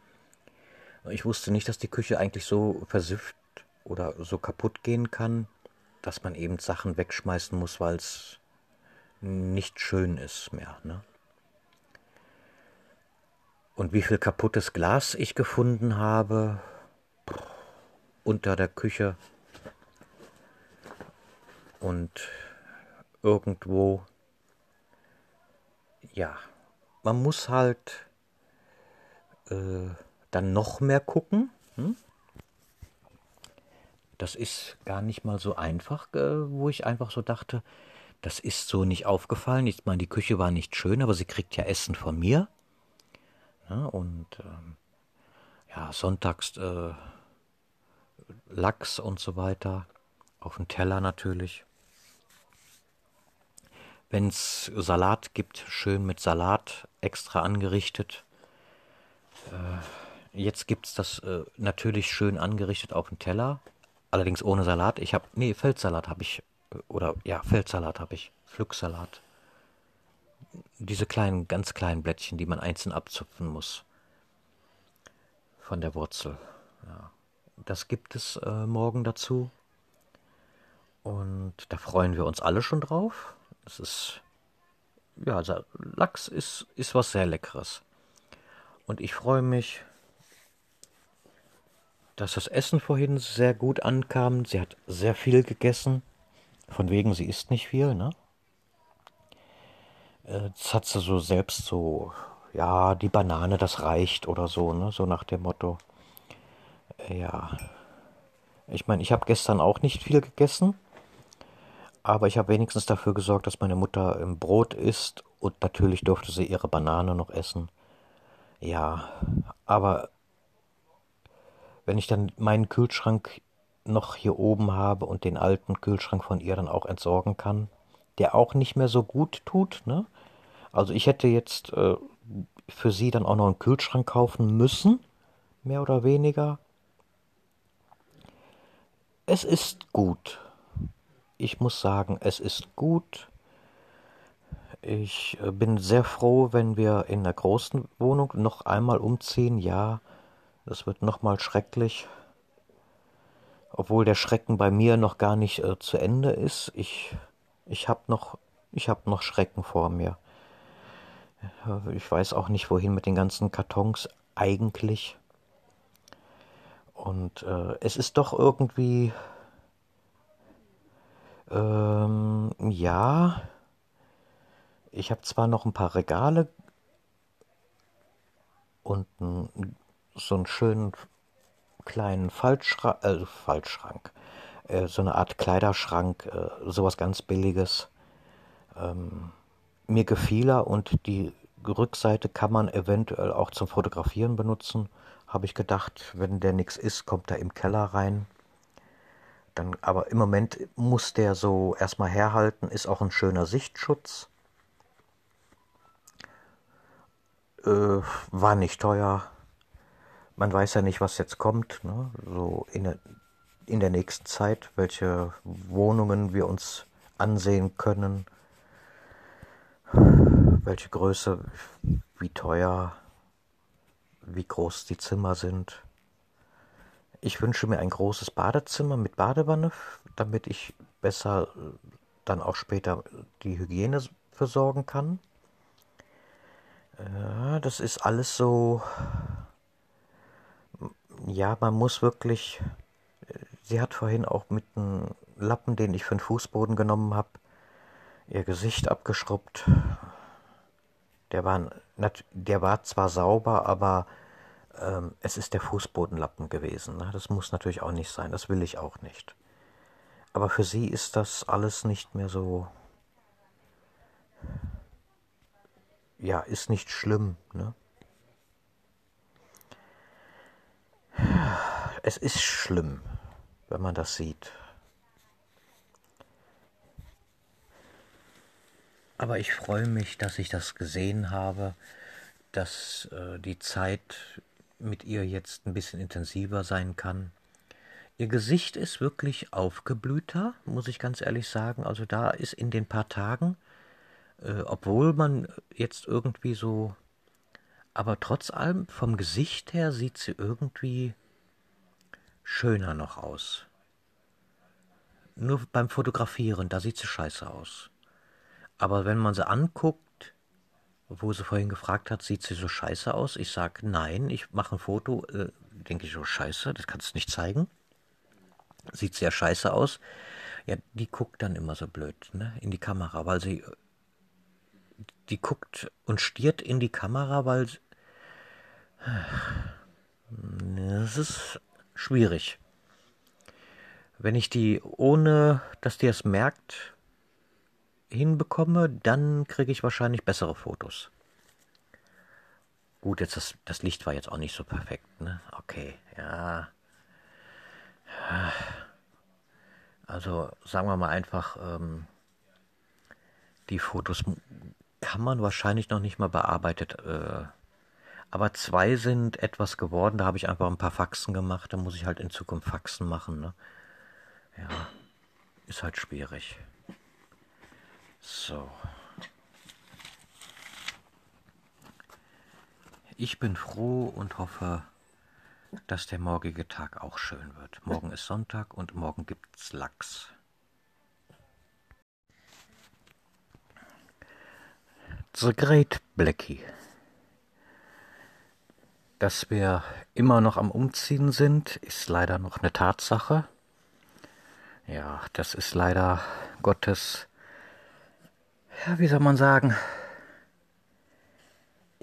Ich wusste nicht, dass die Küche eigentlich so versifft oder so kaputt gehen kann, dass man eben Sachen wegschmeißen muss, weil es nicht schön ist mehr. Ne? Und wie viel kaputtes Glas ich gefunden habe unter der Küche und irgendwo. Ja, man muss halt äh, dann noch mehr gucken. Hm? Das ist gar nicht mal so einfach, äh, wo ich einfach so dachte, das ist so nicht aufgefallen. Ich meine, die Küche war nicht schön, aber sie kriegt ja Essen von mir. Ja, und ähm, ja, sonntags äh, Lachs und so weiter. Auf dem Teller natürlich. Wenn es Salat gibt, schön mit Salat extra angerichtet. Äh, jetzt gibt es das äh, natürlich schön angerichtet auf dem Teller. Allerdings ohne Salat. Ich habe, nee, Feldsalat habe ich. Äh, oder ja, Feldsalat habe ich. Pflücksalat diese kleinen, ganz kleinen Blättchen, die man einzeln abzupfen muss von der Wurzel. Ja. Das gibt es äh, morgen dazu. Und da freuen wir uns alle schon drauf. Es ist, ja, also Lachs ist, ist was sehr Leckeres. Und ich freue mich, dass das Essen vorhin sehr gut ankam. Sie hat sehr viel gegessen. Von wegen, sie isst nicht viel, ne? Äh, das hat sie so selbst so, ja, die Banane, das reicht oder so, ne? So nach dem Motto. Äh, ja. Ich meine, ich habe gestern auch nicht viel gegessen, aber ich habe wenigstens dafür gesorgt, dass meine Mutter im Brot isst und natürlich durfte sie ihre Banane noch essen. Ja, aber wenn ich dann meinen Kühlschrank noch hier oben habe und den alten Kühlschrank von ihr dann auch entsorgen kann, der auch nicht mehr so gut tut, ne? Also ich hätte jetzt äh, für sie dann auch noch einen Kühlschrank kaufen müssen, mehr oder weniger. Es ist gut. Ich muss sagen, es ist gut. Ich äh, bin sehr froh, wenn wir in der großen Wohnung noch einmal umziehen. Ja, das wird nochmal schrecklich. Obwohl der Schrecken bei mir noch gar nicht äh, zu Ende ist. Ich, ich habe noch, hab noch Schrecken vor mir. Ich weiß auch nicht, wohin mit den ganzen Kartons eigentlich. Und äh, es ist doch irgendwie, ähm, ja, ich habe zwar noch ein paar Regale und ein, so einen schönen kleinen Faltschrank, äh, Faltschrank, äh, so eine Art Kleiderschrank, äh, sowas ganz Billiges. Ähm, mir gefiel er und die Rückseite kann man eventuell auch zum Fotografieren benutzen. Habe ich gedacht, wenn der nichts ist, kommt er im Keller rein. Dann, aber im Moment muss der so erstmal herhalten, ist auch ein schöner Sichtschutz. Äh, war nicht teuer. Man weiß ja nicht, was jetzt kommt. Ne? So in der, in der nächsten Zeit, welche Wohnungen wir uns ansehen können welche Größe, wie teuer, wie groß die Zimmer sind. Ich wünsche mir ein großes Badezimmer mit Badewanne, damit ich besser dann auch später die Hygiene versorgen kann. Das ist alles so. Ja, man muss wirklich. Sie hat vorhin auch mit einem Lappen, den ich für den Fußboden genommen habe, ihr Gesicht abgeschrubbt. Der war, der war zwar sauber, aber ähm, es ist der Fußbodenlappen gewesen. Ne? Das muss natürlich auch nicht sein, das will ich auch nicht. Aber für sie ist das alles nicht mehr so. Ja, ist nicht schlimm. Ne? Es ist schlimm, wenn man das sieht. Aber ich freue mich, dass ich das gesehen habe, dass äh, die Zeit mit ihr jetzt ein bisschen intensiver sein kann. Ihr Gesicht ist wirklich aufgeblühter, muss ich ganz ehrlich sagen. Also da ist in den paar Tagen, äh, obwohl man jetzt irgendwie so, aber trotz allem vom Gesicht her sieht sie irgendwie schöner noch aus. Nur beim Fotografieren, da sieht sie scheiße aus. Aber wenn man sie anguckt, wo sie vorhin gefragt hat, sieht sie so scheiße aus? Ich sage, nein, ich mache ein Foto, äh, denke ich so, scheiße, das kannst du nicht zeigen. Sieht sehr scheiße aus. Ja, die guckt dann immer so blöd, ne, in die Kamera, weil sie, die guckt und stiert in die Kamera, weil, das ist schwierig. Wenn ich die, ohne dass die es merkt, hinbekomme, dann kriege ich wahrscheinlich bessere Fotos. Gut, jetzt das, das Licht war jetzt auch nicht so perfekt, ne? Okay, ja. Also sagen wir mal einfach, ähm, die Fotos kann man wahrscheinlich noch nicht mal bearbeitet. Äh, aber zwei sind etwas geworden, da habe ich einfach ein paar Faxen gemacht, da muss ich halt in Zukunft Faxen machen, ne? Ja, ist halt schwierig. So. Ich bin froh und hoffe, dass der morgige Tag auch schön wird. Morgen ist Sonntag und morgen gibt's Lachs. The Great Blackie. Dass wir immer noch am Umziehen sind, ist leider noch eine Tatsache. Ja, das ist leider Gottes ja, wie soll man sagen,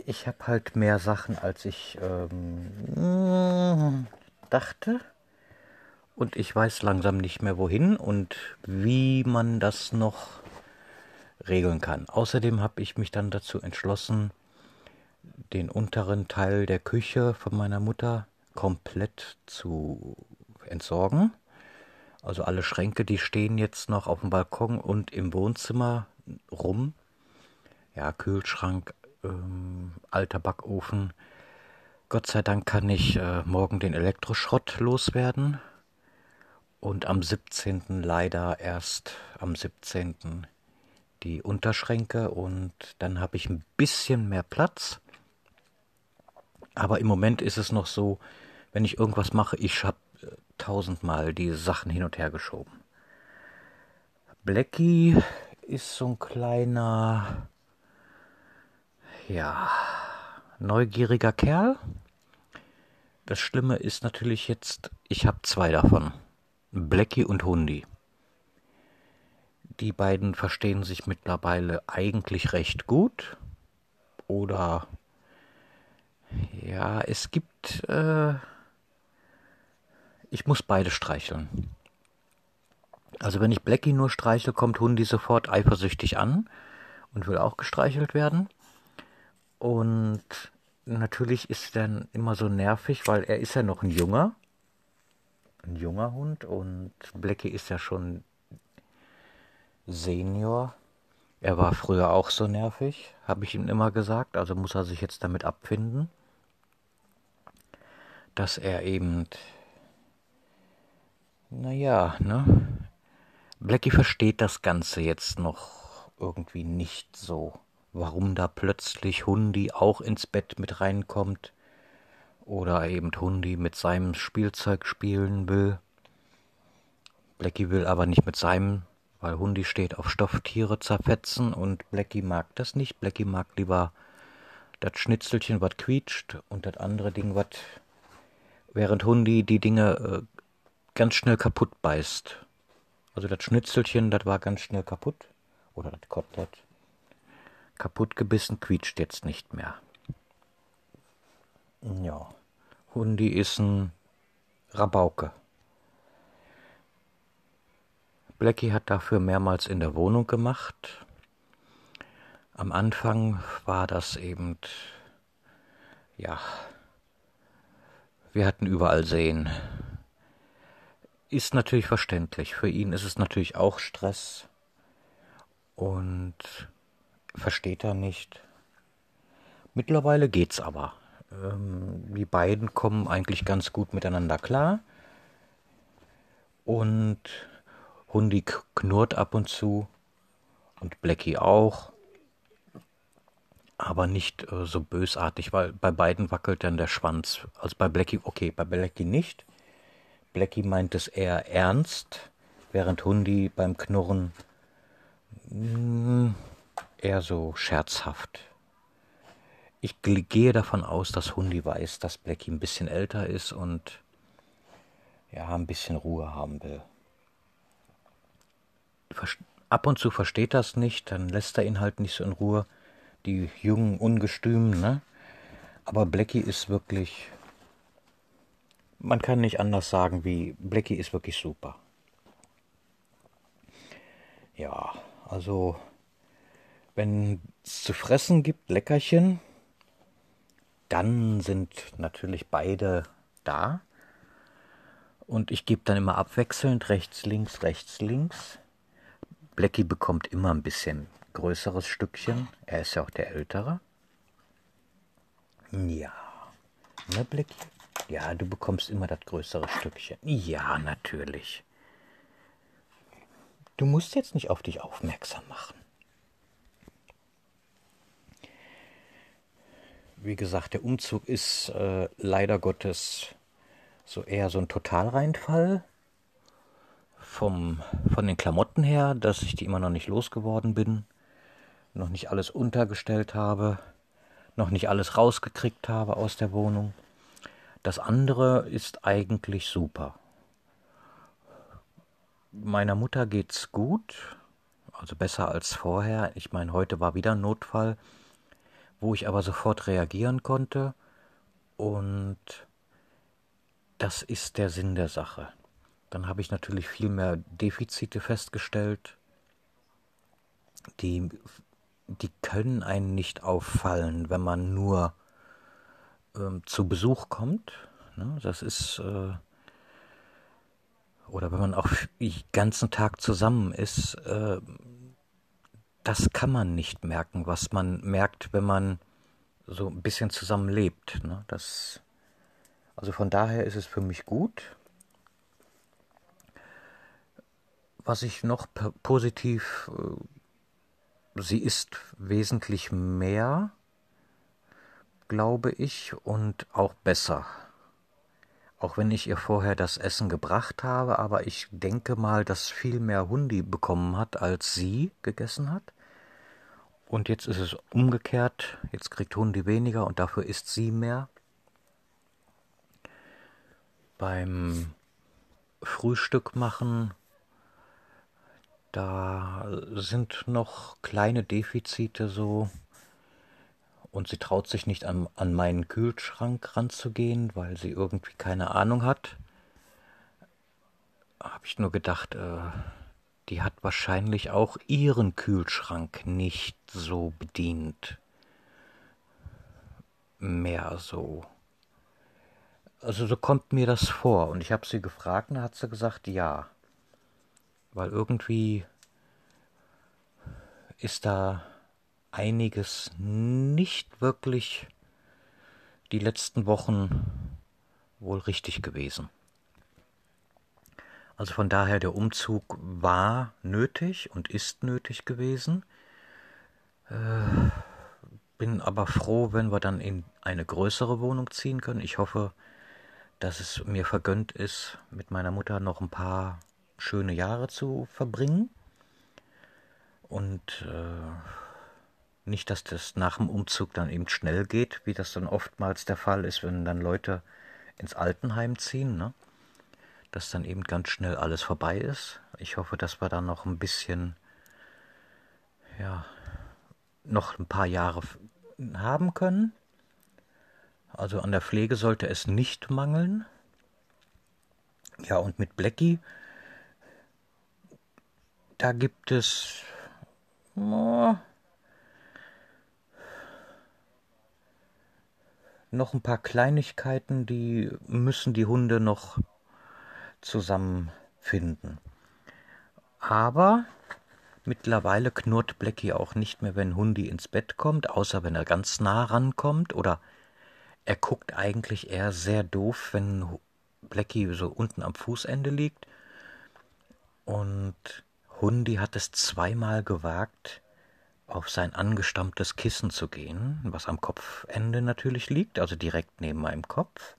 ich habe halt mehr Sachen, als ich ähm, dachte. Und ich weiß langsam nicht mehr wohin und wie man das noch regeln kann. Außerdem habe ich mich dann dazu entschlossen, den unteren Teil der Küche von meiner Mutter komplett zu entsorgen. Also alle Schränke, die stehen jetzt noch auf dem Balkon und im Wohnzimmer rum. Ja, Kühlschrank, ähm, alter Backofen. Gott sei Dank kann ich äh, morgen den Elektroschrott loswerden. Und am 17. leider erst am 17. die Unterschränke und dann habe ich ein bisschen mehr Platz. Aber im Moment ist es noch so, wenn ich irgendwas mache, ich habe äh, tausendmal die Sachen hin und her geschoben. Blackie ist so ein kleiner, ja, neugieriger Kerl. Das Schlimme ist natürlich jetzt, ich habe zwei davon. Blackie und Hundi. Die beiden verstehen sich mittlerweile eigentlich recht gut. Oder Ja, es gibt. Äh, ich muss beide streicheln. Also wenn ich Blackie nur streichle, kommt Hundi sofort eifersüchtig an und will auch gestreichelt werden. Und natürlich ist er dann immer so nervig, weil er ist ja noch ein junger, ein junger Hund und Blackie ist ja schon Senior. Er war früher auch so nervig, habe ich ihm immer gesagt, also muss er sich jetzt damit abfinden, dass er eben, naja, ne, Blackie versteht das Ganze jetzt noch irgendwie nicht so, warum da plötzlich Hundi auch ins Bett mit reinkommt oder eben Hundi mit seinem Spielzeug spielen will. Blackie will aber nicht mit seinem weil Hundi steht auf Stofftiere zerfetzen und Blackie mag das nicht. Blackie mag lieber das Schnitzelchen, was quietscht und das andere Ding, was während Hundi die Dinge äh, ganz schnell kaputt beißt. Also das Schnitzelchen, das war ganz schnell kaputt. Oder das Kotelett. Kaputt gebissen, quietscht jetzt nicht mehr. Ja. Hundi ist ein Rabauke. Blackie hat dafür mehrmals in der Wohnung gemacht. Am Anfang war das eben, ja, wir hatten überall Sehen. Ist natürlich verständlich. Für ihn ist es natürlich auch Stress und versteht er nicht. Mittlerweile geht's aber. Ähm, die beiden kommen eigentlich ganz gut miteinander klar und Hundi knurrt ab und zu und Blackie auch, aber nicht äh, so bösartig, weil bei beiden wackelt dann der Schwanz. Also bei Blackie, okay, bei Blackie nicht. Blackie meint es eher ernst, während Hundi beim Knurren hm, eher so scherzhaft. Ich gehe davon aus, dass Hundi weiß, dass Blackie ein bisschen älter ist und ja, ein bisschen Ruhe haben will ab und zu versteht das nicht, dann lässt er ihn halt nicht so in Ruhe. Die jungen Ungestümen, ne? Aber Blackie ist wirklich. Man kann nicht anders sagen, wie Blackie ist wirklich super. Ja, also wenn es zu fressen gibt, Leckerchen, dann sind natürlich beide da. Und ich gebe dann immer abwechselnd rechts, links, rechts, links. Blackie bekommt immer ein bisschen größeres Stückchen. Er ist ja auch der Ältere. Ja. Ne, Blackie? Ja, du bekommst immer das größere Stückchen. Ja, natürlich. Du musst jetzt nicht auf dich aufmerksam machen. Wie gesagt, der Umzug ist äh, leider Gottes so eher so ein Totalreinfall vom, von den Klamotten her, dass ich die immer noch nicht losgeworden bin, noch nicht alles untergestellt habe, noch nicht alles rausgekriegt habe aus der Wohnung. Das andere ist eigentlich super. Meiner Mutter geht's gut, also besser als vorher. Ich meine, heute war wieder ein Notfall, wo ich aber sofort reagieren konnte und das ist der Sinn der Sache. Dann habe ich natürlich viel mehr Defizite festgestellt. Die, die können einen nicht auffallen, wenn man nur ähm, zu Besuch kommt. Ne? Das ist. Äh, oder wenn man auch den ganzen Tag zusammen ist, äh, das kann man nicht merken, was man merkt, wenn man so ein bisschen zusammen lebt. Ne? Das, also von daher ist es für mich gut. Was ich noch positiv, äh, sie ist wesentlich mehr, glaube ich, und auch besser. Auch wenn ich ihr vorher das Essen gebracht habe, aber ich denke mal, dass viel mehr Hundi bekommen hat, als sie gegessen hat. Und jetzt ist es umgekehrt. Jetzt kriegt Hundi weniger und dafür isst sie mehr. Beim Frühstück machen da sind noch kleine Defizite so. Und sie traut sich nicht an, an meinen Kühlschrank ranzugehen, weil sie irgendwie keine Ahnung hat. Habe ich nur gedacht, äh, die hat wahrscheinlich auch ihren Kühlschrank nicht so bedient. Mehr so. Also so kommt mir das vor. Und ich habe sie gefragt und hat sie gesagt, ja. Weil irgendwie ist da einiges nicht wirklich die letzten Wochen wohl richtig gewesen. Also von daher der Umzug war nötig und ist nötig gewesen. Äh, bin aber froh, wenn wir dann in eine größere Wohnung ziehen können. Ich hoffe, dass es mir vergönnt ist, mit meiner Mutter noch ein paar schöne Jahre zu verbringen. Und äh, nicht, dass das nach dem Umzug dann eben schnell geht, wie das dann oftmals der Fall ist, wenn dann Leute ins Altenheim ziehen, ne? dass dann eben ganz schnell alles vorbei ist. Ich hoffe, dass wir dann noch ein bisschen, ja, noch ein paar Jahre haben können. Also an der Pflege sollte es nicht mangeln. Ja, und mit Blackie, da gibt es oh, noch ein paar Kleinigkeiten, die müssen die Hunde noch zusammenfinden. Aber mittlerweile knurrt Blackie auch nicht mehr, wenn Hundi ins Bett kommt, außer wenn er ganz nah rankommt oder er guckt eigentlich eher sehr doof, wenn Blackie so unten am Fußende liegt. Und Hundi hat es zweimal gewagt, auf sein angestammtes Kissen zu gehen, was am Kopfende natürlich liegt, also direkt neben meinem Kopf.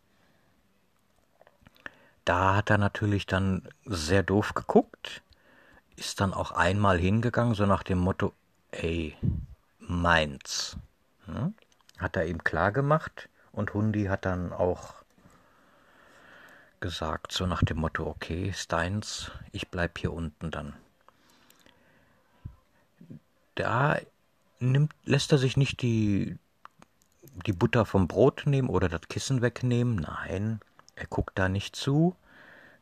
Da hat er natürlich dann sehr doof geguckt, ist dann auch einmal hingegangen, so nach dem Motto, ey, meins. Hm? Hat er ihm klar gemacht und Hundi hat dann auch gesagt, so nach dem Motto, okay, Steins, ich bleib hier unten dann da nimmt, lässt er sich nicht die, die Butter vom Brot nehmen oder das Kissen wegnehmen. Nein, er guckt da nicht zu.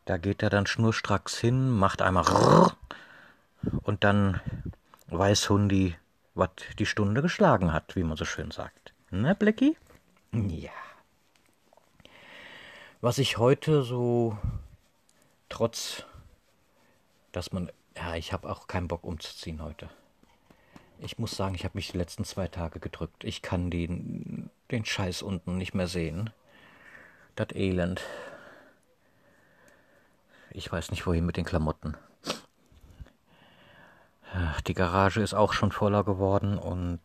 Da geht er dann schnurstracks hin, macht einmal und dann weiß Hundi, was die Stunde geschlagen hat, wie man so schön sagt. Ne, Blackie? Ja. Was ich heute so, trotz, dass man, ja, ich habe auch keinen Bock umzuziehen heute. Ich muss sagen, ich habe mich die letzten zwei Tage gedrückt. Ich kann den, den Scheiß unten nicht mehr sehen. Das Elend. Ich weiß nicht, wohin mit den Klamotten. Die Garage ist auch schon voller geworden und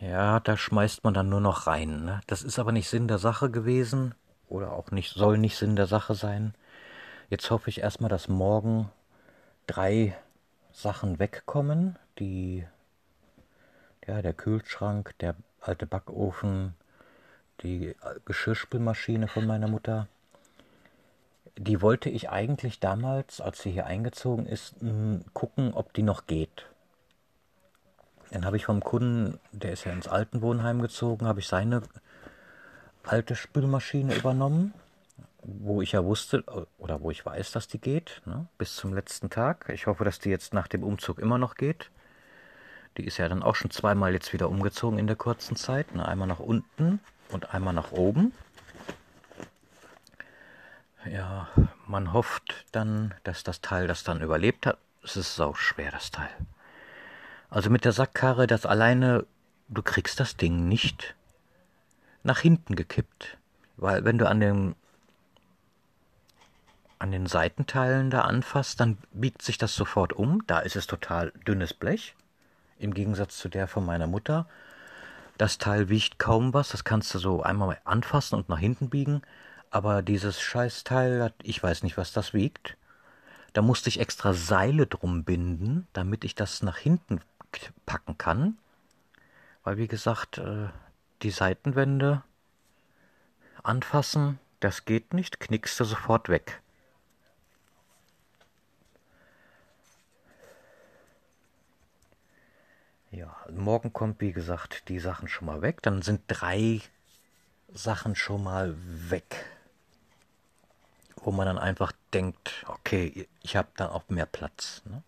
ja, da schmeißt man dann nur noch rein. Ne? Das ist aber nicht Sinn der Sache gewesen oder auch nicht, soll nicht Sinn der Sache sein. Jetzt hoffe ich erstmal, dass morgen drei Sachen wegkommen, die ja, der Kühlschrank, der alte Backofen, die Geschirrspülmaschine von meiner Mutter. Die wollte ich eigentlich damals, als sie hier eingezogen ist, gucken, ob die noch geht. Dann habe ich vom Kunden, der ist ja ins Altenwohnheim gezogen, habe ich seine alte Spülmaschine übernommen wo ich ja wusste oder wo ich weiß, dass die geht, ne, bis zum letzten Tag. Ich hoffe, dass die jetzt nach dem Umzug immer noch geht. Die ist ja dann auch schon zweimal jetzt wieder umgezogen in der kurzen Zeit. Ne, einmal nach unten und einmal nach oben. Ja, man hofft dann, dass das Teil das dann überlebt hat. Es ist auch schwer, das Teil. Also mit der Sackkarre, das alleine, du kriegst das Ding nicht nach hinten gekippt. Weil wenn du an dem an den Seitenteilen da anfasst, dann biegt sich das sofort um. Da ist es total dünnes Blech. Im Gegensatz zu der von meiner Mutter. Das Teil wiegt kaum was. Das kannst du so einmal anfassen und nach hinten biegen. Aber dieses Scheißteil, ich weiß nicht, was das wiegt. Da musste ich extra Seile drum binden, damit ich das nach hinten packen kann. Weil, wie gesagt, äh, die Seitenwände anfassen, das geht nicht, knickst du sofort weg. Ja, morgen kommt, wie gesagt, die Sachen schon mal weg. Dann sind drei Sachen schon mal weg. Wo man dann einfach denkt, okay, ich habe dann auch mehr Platz. Ne?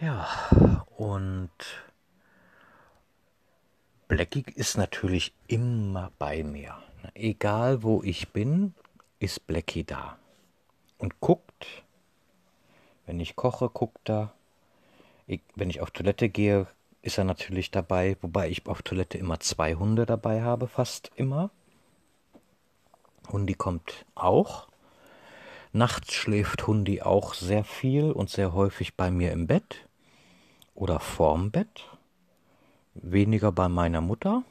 Ja, und Blackie ist natürlich immer bei mir. Egal wo ich bin, ist Blackie da. Und guckt, wenn ich koche, guckt er. Wenn ich auf Toilette gehe, ist er natürlich dabei, wobei ich auf Toilette immer zwei Hunde dabei habe, fast immer. Hundi kommt auch. Nachts schläft Hundi auch sehr viel und sehr häufig bei mir im Bett oder vorm Bett weniger bei meiner Mutter.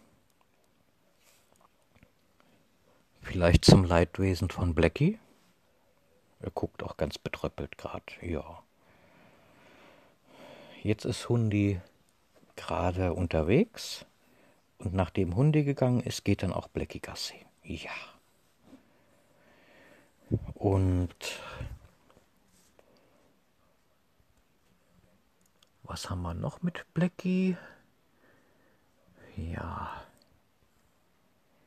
Vielleicht zum Leidwesen von Blackie. Er guckt auch ganz betröppelt gerade. Ja. Jetzt ist Hundi gerade unterwegs. Und nachdem Hundi gegangen ist, geht dann auch Blackie Gassi. Ja. Und was haben wir noch mit Blackie? Ja.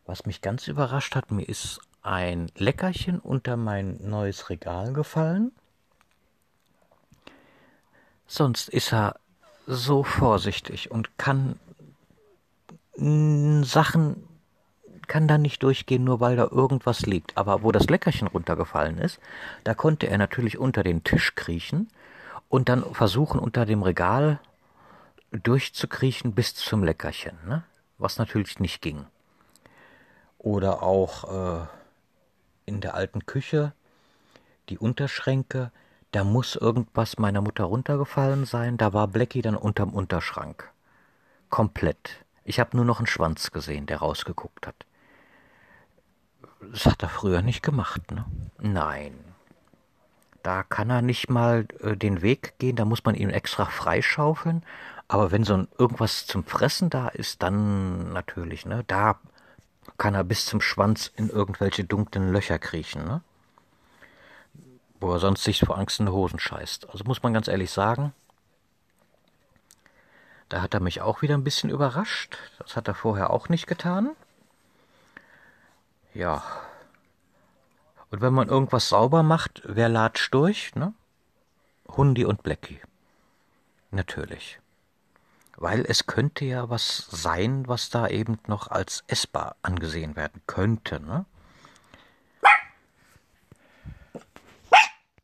Was mich ganz überrascht hat, mir ist ein Leckerchen unter mein neues Regal gefallen. Sonst ist er so vorsichtig und kann Sachen kann da nicht durchgehen, nur weil da irgendwas liegt. Aber wo das Leckerchen runtergefallen ist, da konnte er natürlich unter den Tisch kriechen und dann versuchen, unter dem Regal durchzukriechen bis zum Leckerchen, ne? was natürlich nicht ging. Oder auch äh, in der alten Küche die Unterschränke, da muss irgendwas meiner Mutter runtergefallen sein, da war Blackie dann unterm Unterschrank. Komplett. Ich habe nur noch einen Schwanz gesehen, der rausgeguckt hat. Das hat er früher nicht gemacht, ne? Nein. Da kann er nicht mal äh, den Weg gehen, da muss man ihn extra freischaufeln aber wenn so ein irgendwas zum Fressen da ist, dann natürlich, ne? Da kann er bis zum Schwanz in irgendwelche dunklen Löcher kriechen, ne? Wo er sonst sich vor Angst in die Hosen scheißt. Also muss man ganz ehrlich sagen, da hat er mich auch wieder ein bisschen überrascht. Das hat er vorher auch nicht getan. Ja. Und wenn man irgendwas sauber macht, wer latscht durch, ne? Hundi und Blackie. Natürlich weil es könnte ja was sein, was da eben noch als essbar angesehen werden könnte. Ne?